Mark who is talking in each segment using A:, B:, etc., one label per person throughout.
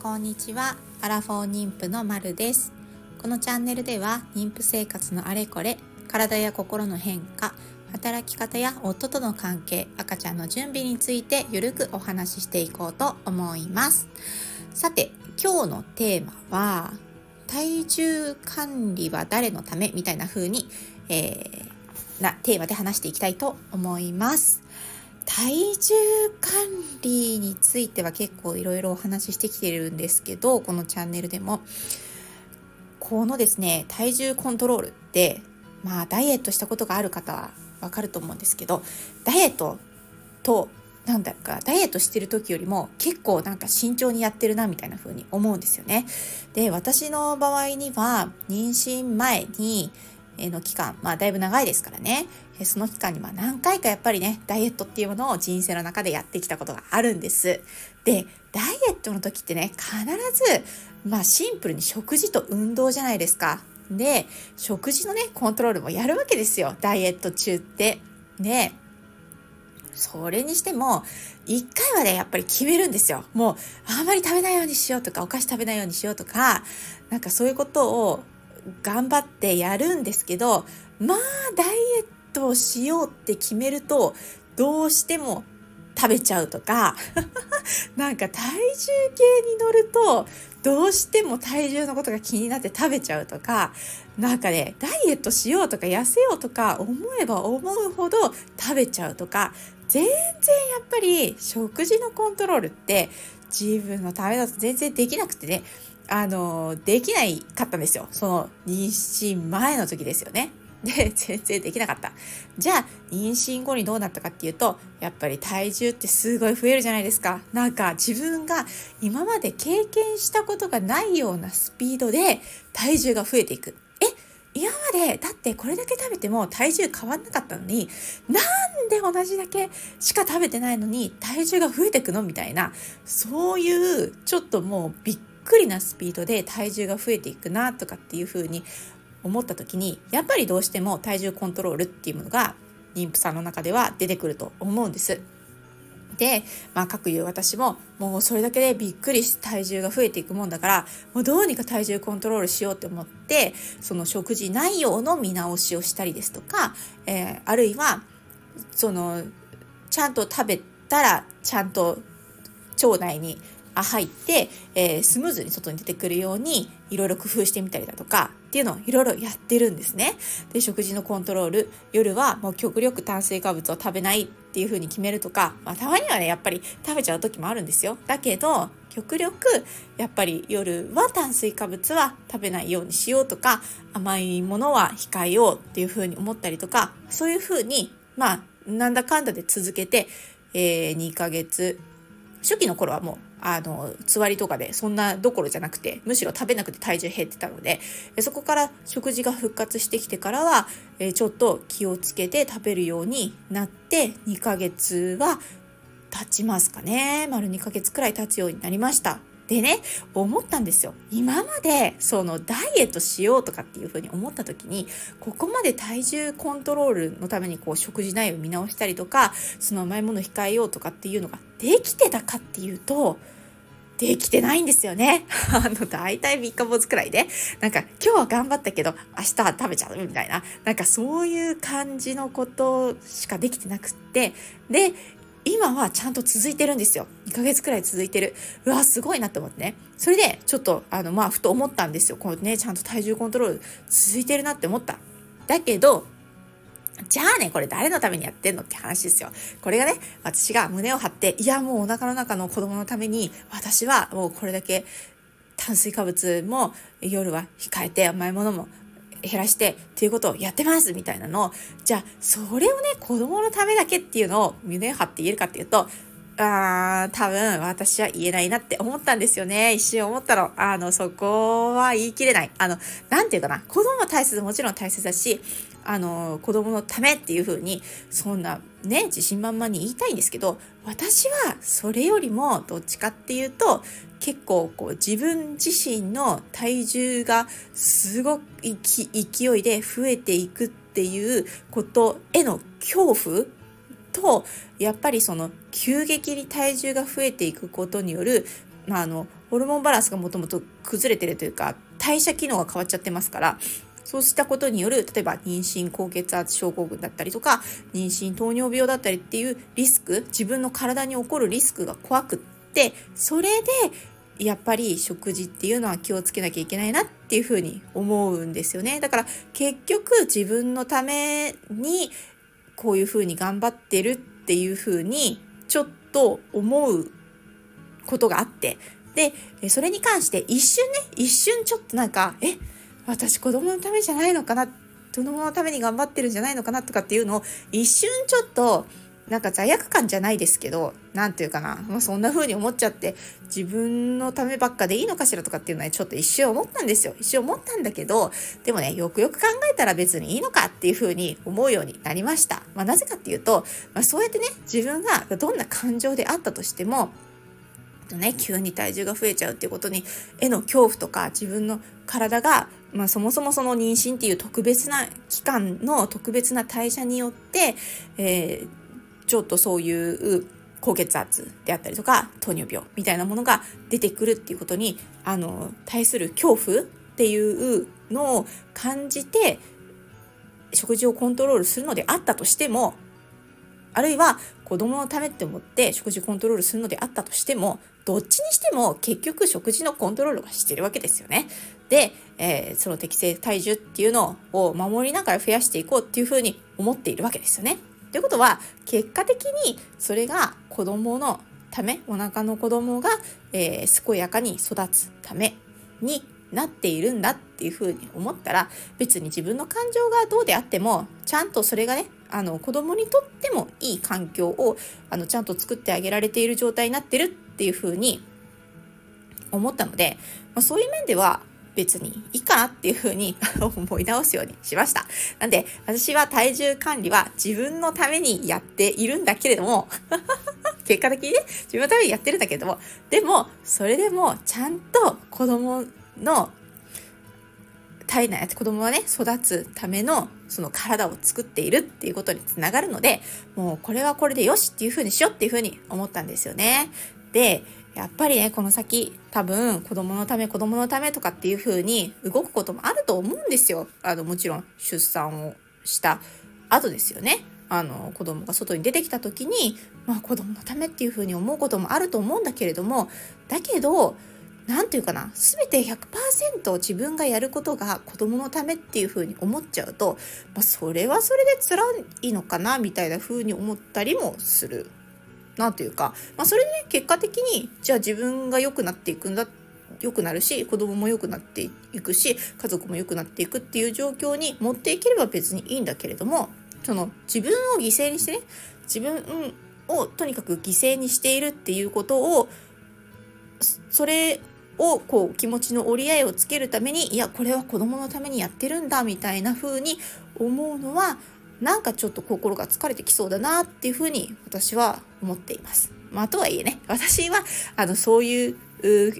A: こんにちは。アラフォー妊婦のまるです。このチャンネルでは妊婦生活のあれこれ体や心の変化働き方や夫との関係赤ちゃんの準備についてゆるくお話ししていこうと思います。さて今日のテーマは体重管理は誰のため？みたいな風に、えー、なテーマで話していきたいと思います。体重管理については結構いろいろお話ししてきてるんですけどこのチャンネルでもこのですね体重コントロールってまあダイエットしたことがある方はわかると思うんですけどダイエットとなんだかダイエットしてる時よりも結構なんか慎重にやってるなみたいな風に思うんですよね。で私の場合には妊娠前にの期間、まあだいぶ長いですからね、その期間にまあ何回かやっぱりね、ダイエットっていうものを人生の中でやってきたことがあるんです。で、ダイエットの時ってね、必ず、まあシンプルに食事と運動じゃないですか。で、食事のね、コントロールもやるわけですよ。ダイエット中って。で、それにしても、一回はね、やっぱり決めるんですよ。もう、あんまり食べないようにしようとか、お菓子食べないようにしようとか、なんかそういうことを頑張ってやるんですけどまあダイエットをしようって決めるとどうしても食べちゃうとか なんか体重計に乗るとどうしても体重のことが気になって食べちゃうとかなんかねダイエットしようとか痩せようとか思えば思うほど食べちゃうとか全然やっぱり食事のコントロールって自分のためだと全然できなくてねあの、できないかったんですよ。その、妊娠前の時ですよね。で、全然できなかった。じゃあ、妊娠後にどうなったかっていうと、やっぱり体重ってすごい増えるじゃないですか。なんか自分が今まで経験したことがないようなスピードで体重が増えていく。え今まで、だってこれだけ食べても体重変わんなかったのに、なんで同じだけしか食べてないのに体重が増えていくの？みたいな、そういうちょっともうびっくりなスピードで体重が増えていくなとかっていうふうに思った時にやっぱりどうしても体重コントロールっていうものが妊婦さんの中では出てくると思うんです。で、まあ、各言う私ももうそれだけでびっくりして体重が増えていくもんだからもうどうにか体重コントロールしようと思ってその食事内容の見直しをしたりですとか、えー、あるいはそのちゃんと食べたらちゃんと腸内に入って、えー、スムーズに外に出てくるようにいろいろ工夫してみたりだとかっていうのをいろいろやってるんですね。で食事のコントロール夜はもう極力炭水化物を食べないっていう風に決めるとか、まあ、たまにはねやっぱり食べちゃう時もあるんですよ。だけど極力やっぱり夜は炭水化物は食べないようにしようとか甘いものは控えようっていう風に思ったりとかそういう風にまあなんだかんだで続けて、えー、2ヶ月初期の頃はもうあの、つわりとかで、そんなどころじゃなくて、むしろ食べなくて体重減ってたので、そこから食事が復活してきてからは、えちょっと気をつけて食べるようになって、2ヶ月は経ちますかね。丸2ヶ月くらい経つようになりました。でね、思ったんですよ。今まで、そのダイエットしようとかっていうふうに思った時に、ここまで体重コントロールのためにこう食事内容を見直したりとか、その甘いもの控えようとかっていうのができてたかっていうと、できてないんですよね。あの、大体3日坊主くらいで、なんか今日は頑張ったけど、明日は食べちゃうみたいな、なんかそういう感じのことしかできてなくって、で、今はちゃんと続いてるんですよ。2ヶ月くらい続いてる。うわ、すごいなって思ってね。それで、ちょっと、あの、まあ、ふと思ったんですよ。こうね、ちゃんと体重コントロール続いてるなって思った。だけど、じゃあね、これ誰のためにやってんのって話ですよ。これがね、私が胸を張って、いや、もうお腹の中の子供のために、私はもうこれだけ炭水化物も夜は控えて甘いものも減らしてっていうことをやってますみたいなのを、じゃあ、それをね、子供のためだけっていうのを胸を張って言えるかっていうと、あー、多分私は言えないなって思ったんですよね。一瞬思ったの。あの、そこは言い切れない。あの、なんていうかな。子供も大切、もちろん大切だし、あの、子供のためっていう風に、そんなね、自信満々に言いたいんですけど、私はそれよりもどっちかっていうと、結構こう自分自身の体重がすごく勢いで増えていくっていうことへの恐怖とやっぱりその急激に体重が増えていくことによるまあ、あのホルモンバランスがもともと崩れてるというか代謝機能が変わっちゃってますからそうしたことによる例えば妊娠高血圧症候群だったりとか妊娠糖尿病だったりっていうリスク自分の体に起こるリスクが怖くってそれでやっぱり食事っていうのは気をつけなきゃいけないなっていうふうに思うんですよね。だから結局自分のためにこういうふうに頑張ってるっていうふうにちょっと思うことがあってでそれに関して一瞬ね一瞬ちょっとなんかえ？私子供のためじゃないのかな子供のために頑張ってるんじゃないのかなとかっていうのを一瞬ちょっとなんか罪悪感じゃないですけど、なんていうかな、まあ、そんな風に思っちゃって、自分のためばっかでいいのかしらとかっていうのはちょっと一瞬思ったんですよ。一瞬思ったんだけど、でもね、よくよく考えたら別にいいのかっていう風に思うようになりました。まあ、なぜかっていうと、まあ、そうやってね、自分がどんな感情であったとしても、とね、急に体重が増えちゃうっていうことに、への恐怖とか自分の体がまあ、そもそもその妊娠っていう特別な期間の特別な代謝によって、えー、ちょっとそういう高血圧であったりとか糖尿病みたいなものが出てくるっていうことにあの対する恐怖っていうのを感じて食事をコントロールするのであったとしてもあるいは子供のためって思って食事コントロールするのであったとしてもどっちにしても結局食事のコントロールはしてるわけですよね。で、えー、その適正体重っていうのを守りながら増やしていこうっていうふうに思っているわけですよね。ということは結果的にそれが子供のためお腹の子供が、えー、健やかに育つためになっているんだっていうふうに思ったら別に自分の感情がどうであってもちゃんとそれがねあの子供にとってもいい環境をあのちゃんと作ってあげられている状態になってるっていうふうに思ったので、まあ、そういう面では別にいいかなっていうふうに 思い直すようにしました。なんで、私は体重管理は自分のためにやっているんだけれども 結果的にね、自分のためにやってるんだけれども、でも、それでもちゃんと子供の体内、子供はね、育つためのその体を作っているっていうことにつながるので、もうこれはこれでよしっていうふうにしようっていうふうに思ったんですよね。で、やっぱりね、この先、多分、子供のため、子供のためとかっていう風に動くこともあると思うんですよ。あの、もちろん、出産をした後ですよね。あの、子供が外に出てきた時に、まあ、子供のためっていう風に思うこともあると思うんだけれども、だけど、何て言うかな、全て100%自分がやることが子供のためっていう風に思っちゃうと、まあ、それはそれで辛いのかな、みたいな風に思ったりもする。なというか、まあ、それでね結果的にじゃあ自分が良くなっていくんだ良くなるし子供も良くなっていくし家族も良くなっていくっていう状況に持っていければ別にいいんだけれどもその自分を犠牲にしてね自分をとにかく犠牲にしているっていうことをそれをこう気持ちの折り合いをつけるためにいやこれは子供のためにやってるんだみたいな風に思うのはなんかちょっと心が疲れてきそうだなっていうふうに私は思っています。まあ、とはいえね、私は、あの、そういう、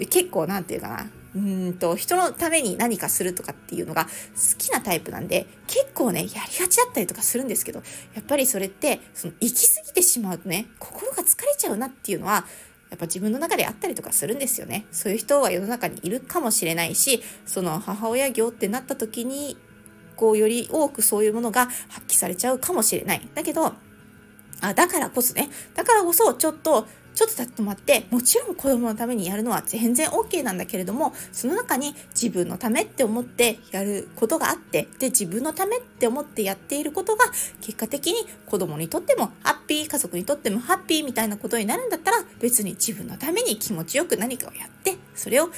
A: 結構なんていうかな、うんと、人のために何かするとかっていうのが好きなタイプなんで、結構ね、やりがちだったりとかするんですけど、やっぱりそれって、その、行き過ぎてしまうとね、心が疲れちゃうなっていうのは、やっぱ自分の中であったりとかするんですよね。そういう人は世の中にいるかもしれないし、その母親業ってなった時にこうより多くそういうものが発揮されちゃうかもしれない。だけど、あだからこそね、だからこそちょっと、ちょっと立って待って、もちろん子供のためにやるのは全然 OK なんだけれども、その中に自分のためって思ってやることがあって、で、自分のためって思ってやっていることが、結果的に子供にとってもハッピー、家族にとってもハッピーみたいなことになるんだったら、別に自分のために気持ちよく何かをやって、それを、が、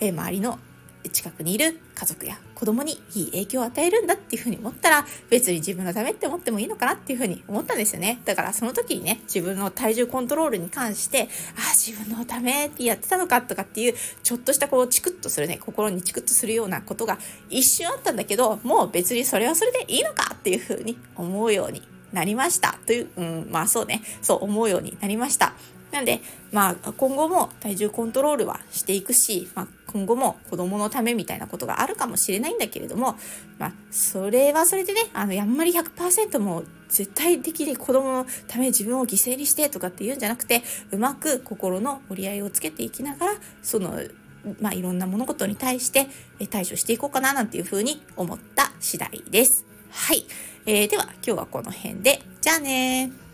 A: え周りの近くにいる家族や子供にいい影響を与えるんだっていうふうに思ったら別に自分のためって思ってもいいのかなっていうふうに思ったんですよね。だからその時にね、自分の体重コントロールに関して、あ、自分のためってやってたのかとかっていうちょっとしたこうチクッとするね、心にチクッとするようなことが一瞬あったんだけど、もう別にそれはそれでいいのかっていうふうに思うようになりました。という、うん、まあそうね、そう思うようになりました。なんで、まあ、今後も体重コントロールはしていくし、まあ、今後も子供のためみたいなことがあるかもしれないんだけれども、まあ、それはそれでね、あの、あんまり100%も絶対的に子供のため自分を犠牲にしてとかっていうんじゃなくて、うまく心の折り合いをつけていきながら、その、まあ、いろんな物事に対して対処していこうかななんていうふうに思った次第です。はい。えー、では今日はこの辺で。じゃあね